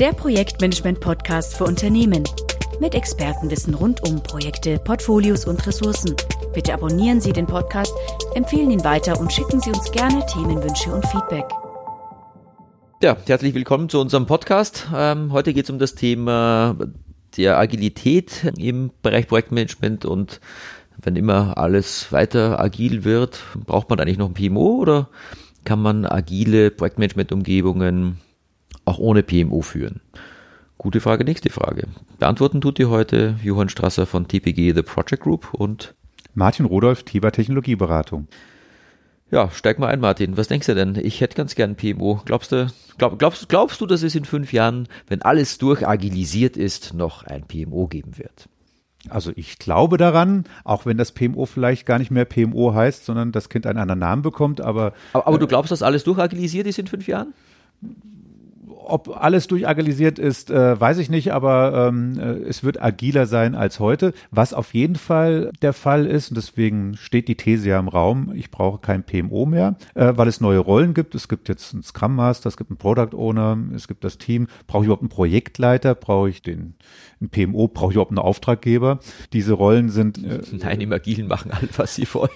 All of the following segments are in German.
der Projektmanagement-Podcast für Unternehmen. Mit Expertenwissen rund um Projekte, Portfolios und Ressourcen. Bitte abonnieren Sie den Podcast, empfehlen ihn weiter und schicken Sie uns gerne Themenwünsche und Feedback. Ja, herzlich willkommen zu unserem Podcast. Ähm, heute geht es um das Thema der Agilität im Bereich Projektmanagement und wenn immer alles weiter agil wird, braucht man eigentlich noch ein PMO oder kann man agile Projektmanagement-Umgebungen auch ohne PMO führen? Gute Frage, nächste Frage. Beantworten tut die heute Johann Strasser von TPG The Project Group und Martin Rudolph, Tiber Technologieberatung. Ja, steig mal ein, Martin. Was denkst du denn? Ich hätte ganz gern PMO. Glaubst du, glaub, glaubst, glaubst du, dass es in fünf Jahren, wenn alles durchagilisiert ist, noch ein PMO geben wird? Also ich glaube daran, auch wenn das PMO vielleicht gar nicht mehr PMO heißt, sondern das Kind einen anderen Namen bekommt, aber. Aber, aber du glaubst, dass alles durchagilisiert ist in fünf Jahren? Ob alles durchagilisiert ist, äh, weiß ich nicht, aber ähm, äh, es wird agiler sein als heute, was auf jeden Fall der Fall ist. Und deswegen steht die These ja im Raum, ich brauche kein PMO mehr, äh, weil es neue Rollen gibt. Es gibt jetzt einen Scrum Master, es gibt einen Product Owner, es gibt das Team. Brauche ich überhaupt einen Projektleiter? Brauche ich den einen PMO? Brauche ich überhaupt einen Auftraggeber? Diese Rollen sind. Äh, Nein, im Agilen machen alle, was sie wollen.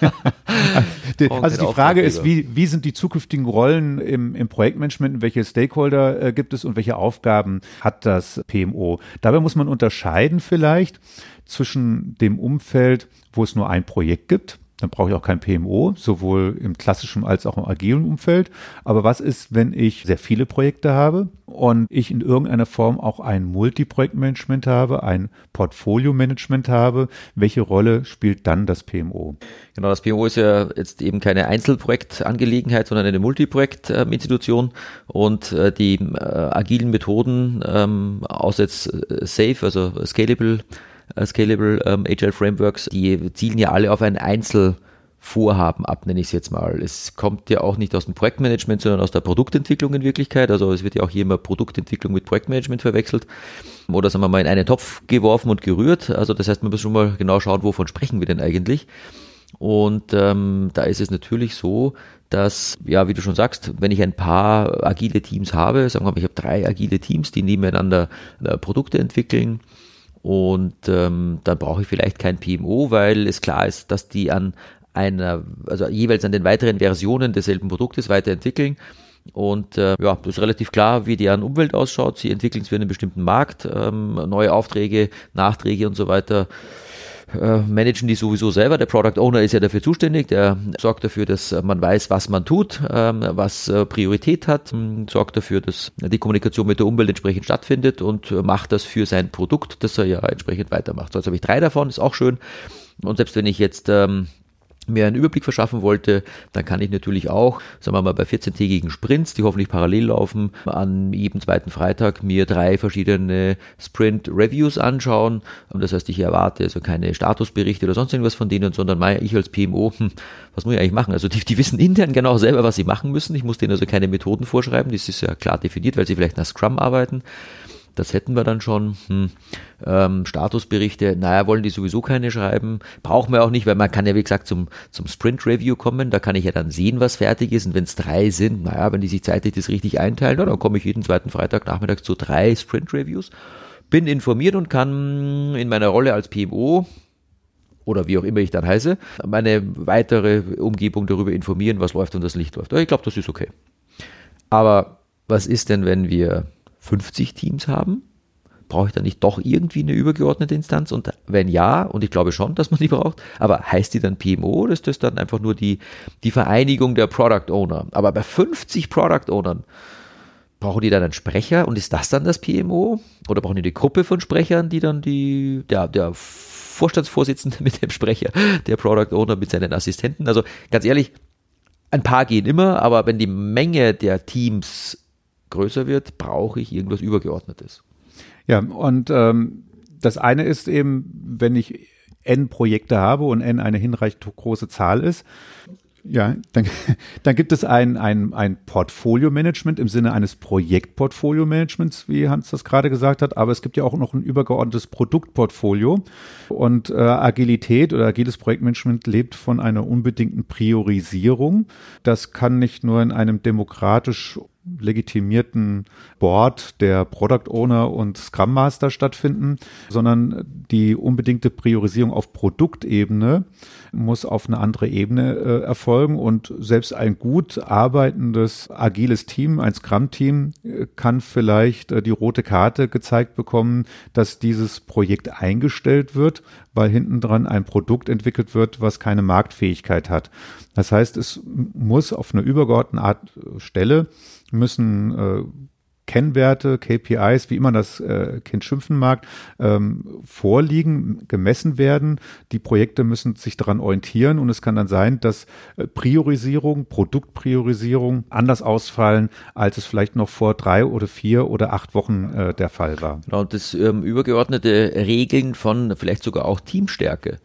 also die Frage ist, wie, wie sind die zukünftigen Rollen im, im Projektmanagement? Welche Stakeholder Stakeholder äh, gibt es und welche Aufgaben hat das PMO. Dabei muss man unterscheiden vielleicht zwischen dem Umfeld, wo es nur ein Projekt gibt dann brauche ich auch kein PMO, sowohl im klassischen als auch im agilen Umfeld. Aber was ist, wenn ich sehr viele Projekte habe und ich in irgendeiner Form auch ein Multiprojektmanagement habe, ein Portfolio-Management habe? Welche Rolle spielt dann das PMO? Genau, das PMO ist ja jetzt eben keine Einzelprojektangelegenheit, sondern eine Multiprojekt-Institution und äh, die äh, agilen Methoden, ähm, außer jetzt äh, Safe, also Scalable, Scalable ähm, Agile Frameworks, die zielen ja alle auf ein Einzelvorhaben ab, nenne ich es jetzt mal. Es kommt ja auch nicht aus dem Projektmanagement, sondern aus der Produktentwicklung in Wirklichkeit. Also es wird ja auch hier immer Produktentwicklung mit Projektmanagement verwechselt oder sagen wir mal in einen Topf geworfen und gerührt. Also das heißt, man muss schon mal genau schauen, wovon sprechen wir denn eigentlich. Und ähm, da ist es natürlich so, dass, ja, wie du schon sagst, wenn ich ein paar agile Teams habe, sagen wir mal, ich habe drei agile Teams, die nebeneinander äh, Produkte entwickeln, und ähm, dann brauche ich vielleicht kein PMO, weil es klar ist, dass die an einer, also jeweils an den weiteren Versionen desselben Produktes weiterentwickeln. Und äh, ja, das ist relativ klar, wie deren Umwelt ausschaut. Sie entwickeln es für einen bestimmten Markt, ähm, neue Aufträge, Nachträge und so weiter äh, managen die sowieso selber. Der Product Owner ist ja dafür zuständig, der sorgt dafür, dass man weiß, was man tut, ähm, was äh, Priorität hat, ähm, sorgt dafür, dass die Kommunikation mit der Umwelt entsprechend stattfindet und äh, macht das für sein Produkt, das er ja entsprechend weitermacht. So, jetzt habe ich drei davon, ist auch schön. Und selbst wenn ich jetzt ähm, mir einen Überblick verschaffen wollte, dann kann ich natürlich auch, sagen wir mal, bei 14-tägigen Sprints, die hoffentlich parallel laufen, an jedem zweiten Freitag mir drei verschiedene Sprint-Reviews anschauen. Das heißt, ich erwarte also keine Statusberichte oder sonst irgendwas von denen, sondern ich als PMO, hm, was muss ich eigentlich machen? Also die, die wissen intern genau selber, was sie machen müssen. Ich muss denen also keine Methoden vorschreiben, das ist ja klar definiert, weil sie vielleicht nach Scrum arbeiten. Das hätten wir dann schon. Hm. Ähm, Statusberichte, naja, wollen die sowieso keine schreiben. Brauchen wir auch nicht, weil man kann ja, wie gesagt, zum, zum Sprint-Review kommen. Da kann ich ja dann sehen, was fertig ist. Und wenn es drei sind, naja, wenn die sich zeitlich das richtig einteilen, dann komme ich jeden zweiten Freitag nachmittags zu drei Sprint-Reviews. Bin informiert und kann in meiner Rolle als PMO oder wie auch immer ich dann heiße, meine weitere Umgebung darüber informieren, was läuft und das Licht läuft. Ich glaube, das ist okay. Aber was ist denn, wenn wir 50 Teams haben? Brauche ich da nicht doch irgendwie eine übergeordnete Instanz? Und wenn ja, und ich glaube schon, dass man die braucht, aber heißt die dann PMO oder ist das dann einfach nur die, die Vereinigung der Product Owner? Aber bei 50 Product Ownern brauchen die dann einen Sprecher und ist das dann das PMO? Oder brauchen die eine Gruppe von Sprechern, die dann die, der, der Vorstandsvorsitzende mit dem Sprecher, der Product Owner mit seinen Assistenten? Also ganz ehrlich, ein paar gehen immer, aber wenn die Menge der Teams größer wird, brauche ich irgendwas Übergeordnetes. Ja, und ähm, das eine ist eben, wenn ich N Projekte habe und N eine hinreichend große Zahl ist, ja, dann, dann gibt es ein, ein, ein Portfolio-Management im Sinne eines Projektportfolio-Managements, wie Hans das gerade gesagt hat, aber es gibt ja auch noch ein übergeordnetes Produktportfolio und äh, Agilität oder agiles Projektmanagement lebt von einer unbedingten Priorisierung. Das kann nicht nur in einem demokratisch legitimierten Board der Product Owner und Scrum Master stattfinden, sondern die unbedingte Priorisierung auf Produktebene muss auf eine andere Ebene äh, erfolgen und selbst ein gut arbeitendes agiles Team, ein Scrum-Team, äh, kann vielleicht äh, die rote Karte gezeigt bekommen, dass dieses Projekt eingestellt wird, weil hinten dran ein Produkt entwickelt wird, was keine Marktfähigkeit hat. Das heißt, es muss auf einer übergeordneten Art Stelle müssen äh, Kennwerte, KPIs, wie immer das äh, Kind schimpfen mag, ähm, vorliegen, gemessen werden. Die Projekte müssen sich daran orientieren und es kann dann sein, dass äh, Priorisierung, Produktpriorisierung anders ausfallen, als es vielleicht noch vor drei oder vier oder acht Wochen äh, der Fall war. Genau, und das ähm, übergeordnete Regeln von vielleicht sogar auch Teamstärke.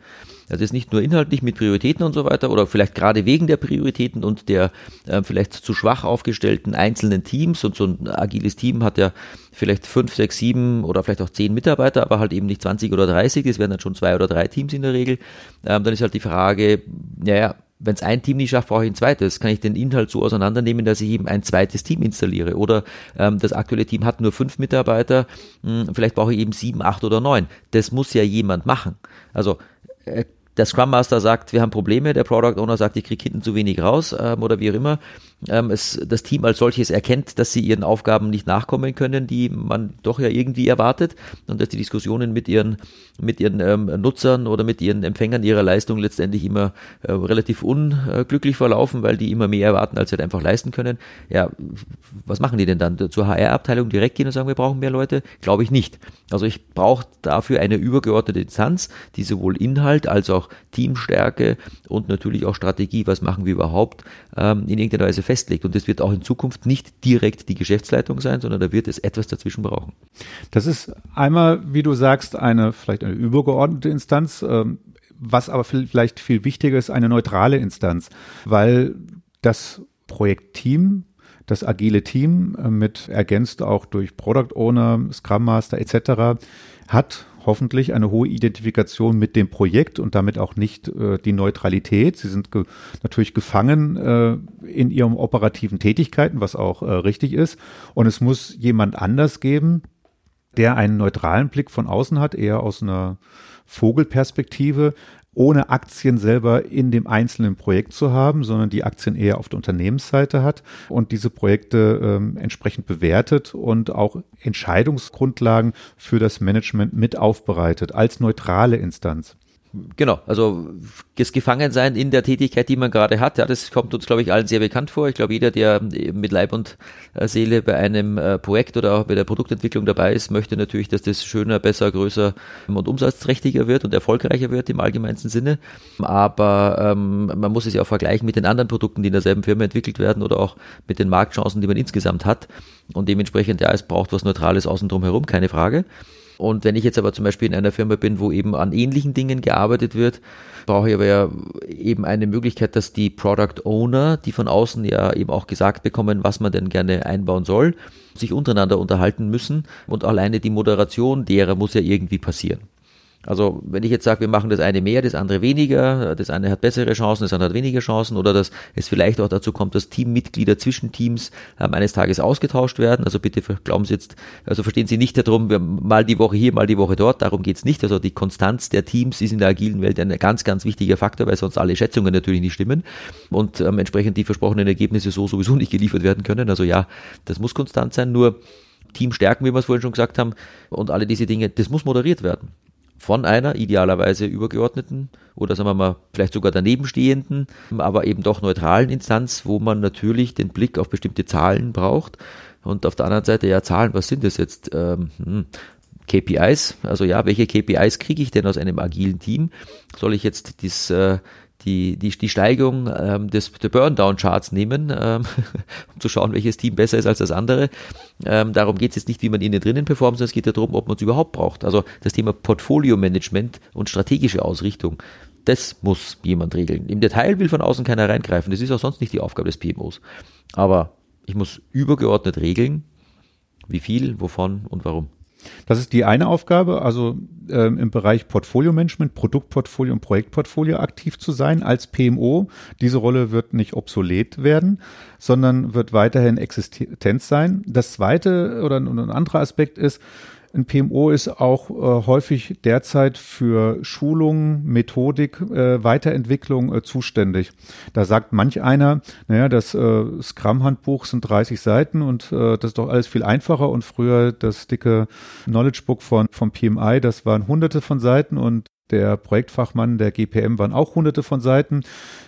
Das ist nicht nur inhaltlich mit Prioritäten und so weiter oder vielleicht gerade wegen der Prioritäten und der äh, vielleicht zu schwach aufgestellten einzelnen Teams und so ein agiles Team hat ja vielleicht fünf, sechs, sieben oder vielleicht auch zehn Mitarbeiter, aber halt eben nicht 20 oder 30, das wären dann schon zwei oder drei Teams in der Regel. Ähm, dann ist halt die Frage, naja, wenn es ein Team nicht schafft, brauche ich ein zweites. Kann ich den Inhalt so auseinandernehmen, dass ich eben ein zweites Team installiere? Oder ähm, das aktuelle Team hat nur fünf Mitarbeiter, mh, hm, vielleicht brauche ich eben sieben, acht oder neun. Das muss ja jemand machen. Also der Scrum Master sagt, wir haben Probleme, der Product Owner sagt, ich kriege hinten zu wenig raus ähm, oder wie auch immer. Ähm, es, das Team als solches erkennt, dass sie ihren Aufgaben nicht nachkommen können, die man doch ja irgendwie erwartet und dass die Diskussionen mit ihren, mit ihren ähm, Nutzern oder mit ihren Empfängern ihrer Leistung letztendlich immer äh, relativ unglücklich verlaufen, weil die immer mehr erwarten, als sie halt einfach leisten können. Ja, was machen die denn dann? Zur HR-Abteilung direkt gehen und sagen, wir brauchen mehr Leute? Glaube ich nicht. Also ich brauche dafür eine übergeordnete Instanz, die sowohl Inhalt als auch Teamstärke und natürlich auch Strategie, was machen wir überhaupt, ähm, in irgendeiner Weise festlegt. Und das wird auch in Zukunft nicht direkt die Geschäftsleitung sein, sondern da wird es etwas dazwischen brauchen. Das ist einmal, wie du sagst, eine vielleicht eine übergeordnete Instanz. Ähm, was aber vielleicht viel wichtiger ist, eine neutrale Instanz, weil das Projektteam das agile Team äh, mit ergänzt auch durch Product Owner, Scrum Master etc. hat hoffentlich eine hohe Identifikation mit dem Projekt und damit auch nicht äh, die Neutralität. Sie sind ge natürlich gefangen äh, in ihren operativen Tätigkeiten, was auch äh, richtig ist. Und es muss jemand anders geben, der einen neutralen Blick von außen hat, eher aus einer Vogelperspektive, ohne Aktien selber in dem einzelnen Projekt zu haben, sondern die Aktien eher auf der Unternehmensseite hat und diese Projekte ähm, entsprechend bewertet und auch Entscheidungsgrundlagen für das Management mit aufbereitet als neutrale Instanz. Genau, also das Gefangensein in der Tätigkeit, die man gerade hat, ja, das kommt uns, glaube ich, allen sehr bekannt vor. Ich glaube, jeder, der mit Leib und äh, Seele bei einem äh, Projekt oder auch bei der Produktentwicklung dabei ist, möchte natürlich, dass das schöner, besser, größer und umsatzträchtiger wird und erfolgreicher wird im allgemeinsten Sinne. Aber ähm, man muss es ja auch vergleichen mit den anderen Produkten, die in derselben Firma entwickelt werden oder auch mit den Marktchancen, die man insgesamt hat. Und dementsprechend, ja, es braucht was Neutrales außen drum herum, keine Frage. Und wenn ich jetzt aber zum Beispiel in einer Firma bin, wo eben an ähnlichen Dingen gearbeitet wird, brauche ich aber ja eben eine Möglichkeit, dass die Product Owner, die von außen ja eben auch gesagt bekommen, was man denn gerne einbauen soll, sich untereinander unterhalten müssen und alleine die Moderation derer muss ja irgendwie passieren. Also wenn ich jetzt sage, wir machen das eine mehr, das andere weniger, das eine hat bessere Chancen, das andere hat weniger Chancen oder dass es vielleicht auch dazu kommt, dass Teammitglieder zwischen Teams ähm, eines Tages ausgetauscht werden. Also bitte glauben Sie jetzt, also verstehen Sie nicht darum, mal die Woche hier, mal die Woche dort, darum geht's nicht. Also die Konstanz der Teams ist in der agilen Welt ein ganz, ganz wichtiger Faktor, weil sonst alle Schätzungen natürlich nicht stimmen und ähm, entsprechend die versprochenen Ergebnisse so sowieso nicht geliefert werden können. Also ja, das muss konstant sein, nur Team stärken, wie wir es vorhin schon gesagt haben, und alle diese Dinge, das muss moderiert werden von einer idealerweise übergeordneten oder sagen wir mal vielleicht sogar danebenstehenden, aber eben doch neutralen Instanz, wo man natürlich den Blick auf bestimmte Zahlen braucht. Und auf der anderen Seite, ja, Zahlen, was sind das jetzt? Ähm, hm, KPIs, also ja, welche KPIs kriege ich denn aus einem agilen Team? Soll ich jetzt das, äh, die, die, die Steigung ähm, des der Burndown-Charts nehmen, ähm, um zu schauen, welches Team besser ist als das andere. Ähm, darum geht es jetzt nicht, wie man innen drinnen performt, sondern es geht ja darum, ob man es überhaupt braucht. Also das Thema Portfolio-Management und strategische Ausrichtung, das muss jemand regeln. Im Detail will von außen keiner reingreifen. Das ist auch sonst nicht die Aufgabe des PMOs. Aber ich muss übergeordnet regeln, wie viel, wovon und warum. Das ist die eine Aufgabe, also ähm, im Bereich Portfolio-Management, Produktportfolio und Projektportfolio aktiv zu sein als PMO. Diese Rolle wird nicht obsolet werden, sondern wird weiterhin existent sein. Das zweite oder ein anderer Aspekt ist, ein PMO ist auch äh, häufig derzeit für Schulung, Methodik, äh, Weiterentwicklung äh, zuständig. Da sagt manch einer, naja, das äh, Scrum-Handbuch sind 30 Seiten und äh, das ist doch alles viel einfacher und früher das dicke Knowledge Book von, vom PMI, das waren hunderte von Seiten und der Projektfachmann der GPM waren auch hunderte von Seiten.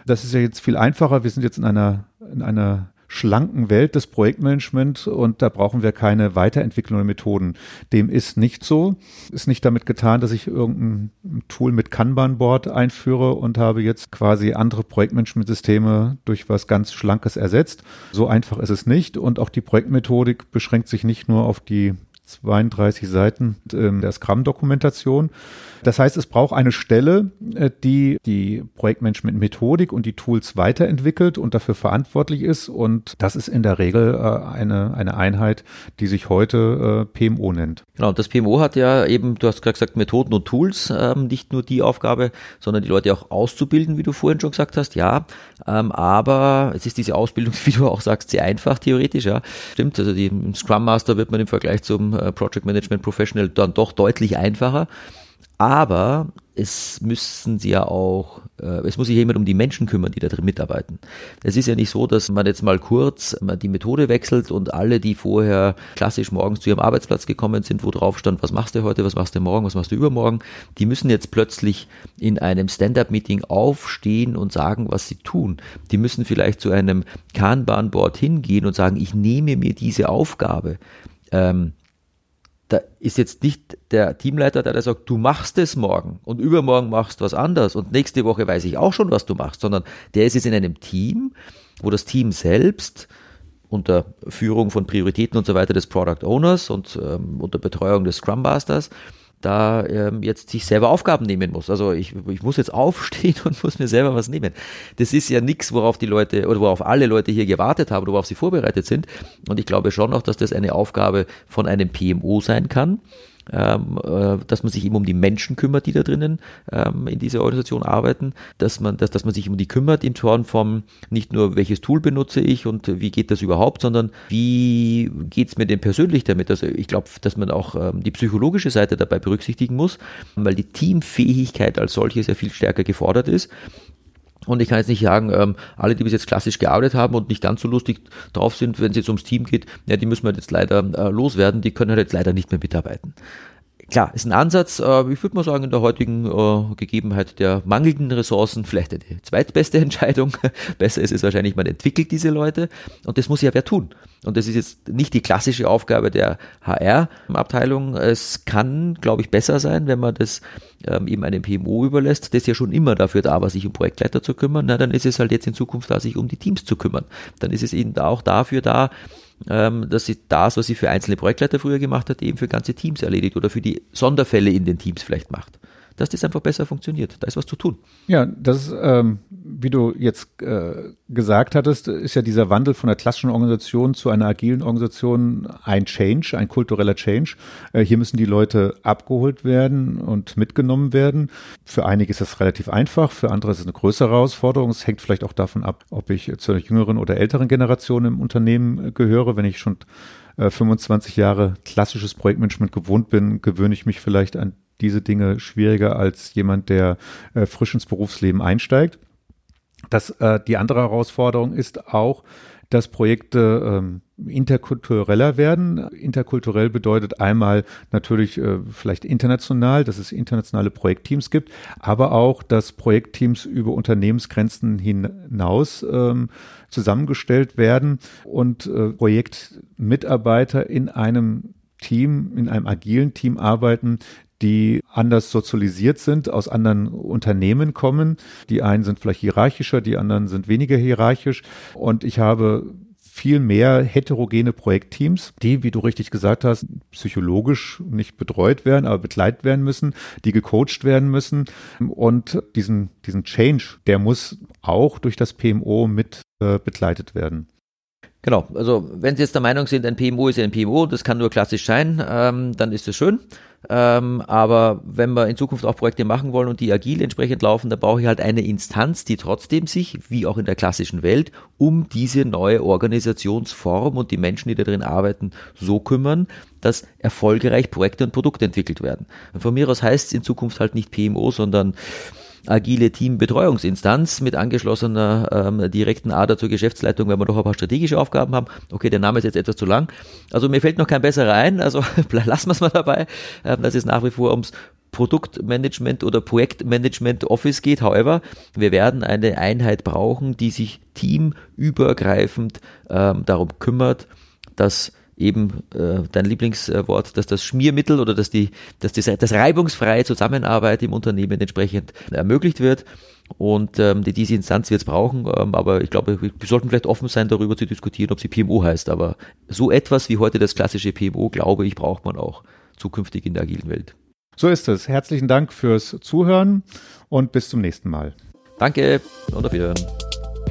Das ist ja jetzt viel einfacher. Wir sind jetzt in einer, in einer schlanken Welt des Projektmanagement und da brauchen wir keine Weiterentwicklung der Methoden. Dem ist nicht so. Ist nicht damit getan, dass ich irgendein Tool mit Kanban-Board einführe und habe jetzt quasi andere Projektmanagement-Systeme durch was ganz Schlankes ersetzt. So einfach ist es nicht und auch die Projektmethodik beschränkt sich nicht nur auf die 32 Seiten äh, der Scrum-Dokumentation. Das heißt, es braucht eine Stelle, äh, die die Projektmanagement-Methodik und die Tools weiterentwickelt und dafür verantwortlich ist. Und das ist in der Regel äh, eine, eine Einheit, die sich heute äh, PMO nennt. Genau, das PMO hat ja eben, du hast gerade gesagt, Methoden und Tools, ähm, nicht nur die Aufgabe, sondern die Leute auch auszubilden, wie du vorhin schon gesagt hast, ja. Ähm, aber es ist diese Ausbildung, wie du auch sagst, sehr einfach theoretisch, ja. Stimmt, also die, Scrum Master wird man im Vergleich zum Project Management Professional dann doch deutlich einfacher. Aber es müssen sie ja auch, äh, es muss sich jemand um die Menschen kümmern, die da drin mitarbeiten. Es ist ja nicht so, dass man jetzt mal kurz die Methode wechselt und alle, die vorher klassisch morgens zu ihrem Arbeitsplatz gekommen sind, wo drauf stand, was machst du heute, was machst du morgen, was machst du übermorgen, die müssen jetzt plötzlich in einem Stand-up-Meeting aufstehen und sagen, was sie tun. Die müssen vielleicht zu einem Kanban-Board hingehen und sagen, ich nehme mir diese Aufgabe. Ähm, da ist jetzt nicht der Teamleiter, der da sagt, du machst es morgen und übermorgen machst was anderes und nächste Woche weiß ich auch schon, was du machst, sondern der ist jetzt in einem Team, wo das Team selbst unter Führung von Prioritäten und so weiter des Product Owners und ähm, unter Betreuung des Scrum Masters da ähm, jetzt sich selber Aufgaben nehmen muss. Also ich, ich muss jetzt aufstehen und muss mir selber was nehmen. Das ist ja nichts, worauf die Leute oder worauf alle Leute hier gewartet haben worauf sie vorbereitet sind. Und ich glaube schon auch, dass das eine Aufgabe von einem PMO sein kann ähm, äh, dass man sich eben um die Menschen kümmert, die da drinnen ähm, in dieser Organisation arbeiten, dass man, dass, dass man sich um die kümmert im Torn vom nicht nur welches Tool benutze ich und wie geht das überhaupt, sondern wie geht es mir denn persönlich damit? Also ich glaube, dass man auch ähm, die psychologische Seite dabei berücksichtigen muss, weil die Teamfähigkeit als solches ja viel stärker gefordert ist. Und ich kann jetzt nicht sagen, ähm, alle, die bis jetzt klassisch gearbeitet haben und nicht ganz so lustig drauf sind, wenn es jetzt ums Team geht, ja, die müssen wir jetzt leider äh, loswerden, die können halt jetzt leider nicht mehr mitarbeiten klar, ist ein Ansatz, äh, ich würde mal sagen, in der heutigen äh, Gegebenheit der mangelnden Ressourcen vielleicht die zweitbeste Entscheidung. Besser ist es wahrscheinlich, man entwickelt diese Leute und das muss ja wer tun. Und das ist jetzt nicht die klassische Aufgabe der HR-Abteilung. Es kann, glaube ich, besser sein, wenn man das ähm, eben einem PMO überlässt, das ja schon immer dafür da war, sich um Projektleiter zu kümmern. Na, dann ist es halt jetzt in Zukunft da, sich um die Teams zu kümmern. Dann ist es eben auch dafür da, ähm, dass sie das, was sie für einzelne Projektleiter früher gemacht hat, eben für ganze Teams erledigt oder für die Sonderfälle in den Teams vielleicht macht dass das einfach besser funktioniert. Da ist was zu tun. Ja, das ähm, wie du jetzt äh, gesagt hattest, ist ja dieser Wandel von der klassischen Organisation zu einer agilen Organisation ein Change, ein kultureller Change. Äh, hier müssen die Leute abgeholt werden und mitgenommen werden. Für einige ist das relativ einfach, für andere ist es eine größere Herausforderung. Es hängt vielleicht auch davon ab, ob ich zu einer jüngeren oder älteren Generation im Unternehmen gehöre. Wenn ich schon 25 äh, Jahre klassisches Projektmanagement gewohnt bin, gewöhne ich mich vielleicht an diese Dinge schwieriger als jemand, der äh, frisch ins Berufsleben einsteigt. Das, äh, die andere Herausforderung ist auch, dass Projekte ähm, interkultureller werden. Interkulturell bedeutet einmal natürlich äh, vielleicht international, dass es internationale Projektteams gibt, aber auch, dass Projektteams über Unternehmensgrenzen hinaus ähm, zusammengestellt werden und äh, Projektmitarbeiter in einem Team, in einem agilen Team arbeiten, die anders sozialisiert sind, aus anderen Unternehmen kommen. Die einen sind vielleicht hierarchischer, die anderen sind weniger hierarchisch. Und ich habe viel mehr heterogene Projektteams, die, wie du richtig gesagt hast, psychologisch nicht betreut werden, aber begleitet werden müssen, die gecoacht werden müssen. Und diesen, diesen Change, der muss auch durch das PMO mit äh, begleitet werden. Genau, also wenn Sie jetzt der Meinung sind, ein PMO ist ein PMO, das kann nur klassisch sein, ähm, dann ist es schön. Ähm, aber wenn wir in Zukunft auch Projekte machen wollen und die agil entsprechend laufen, dann brauche ich halt eine Instanz, die trotzdem sich, wie auch in der klassischen Welt, um diese neue Organisationsform und die Menschen, die da drin arbeiten, so kümmern, dass erfolgreich Projekte und Produkte entwickelt werden. Und von mir aus heißt es in Zukunft halt nicht PMO, sondern agile Teambetreuungsinstanz mit angeschlossener ähm, direkten Ader zur Geschäftsleitung, wenn wir doch ein paar strategische Aufgaben haben. Okay, der Name ist jetzt etwas zu lang. Also mir fällt noch kein besserer ein, also lassen wir es mal dabei, ähm, dass es nach wie vor ums Produktmanagement oder Projektmanagement Office geht. However, wir werden eine Einheit brauchen, die sich teamübergreifend ähm, darum kümmert, dass eben äh, dein Lieblingswort, dass das Schmiermittel oder dass die, dass die, das reibungsfreie Zusammenarbeit im Unternehmen entsprechend ermöglicht wird. Und ähm, die, diese Instanz wird es brauchen, ähm, aber ich glaube, wir sollten vielleicht offen sein, darüber zu diskutieren, ob sie PMO heißt. Aber so etwas wie heute das klassische PMO, glaube ich, braucht man auch zukünftig in der agilen Welt. So ist es. Herzlichen Dank fürs Zuhören und bis zum nächsten Mal. Danke und auf Wiedersehen.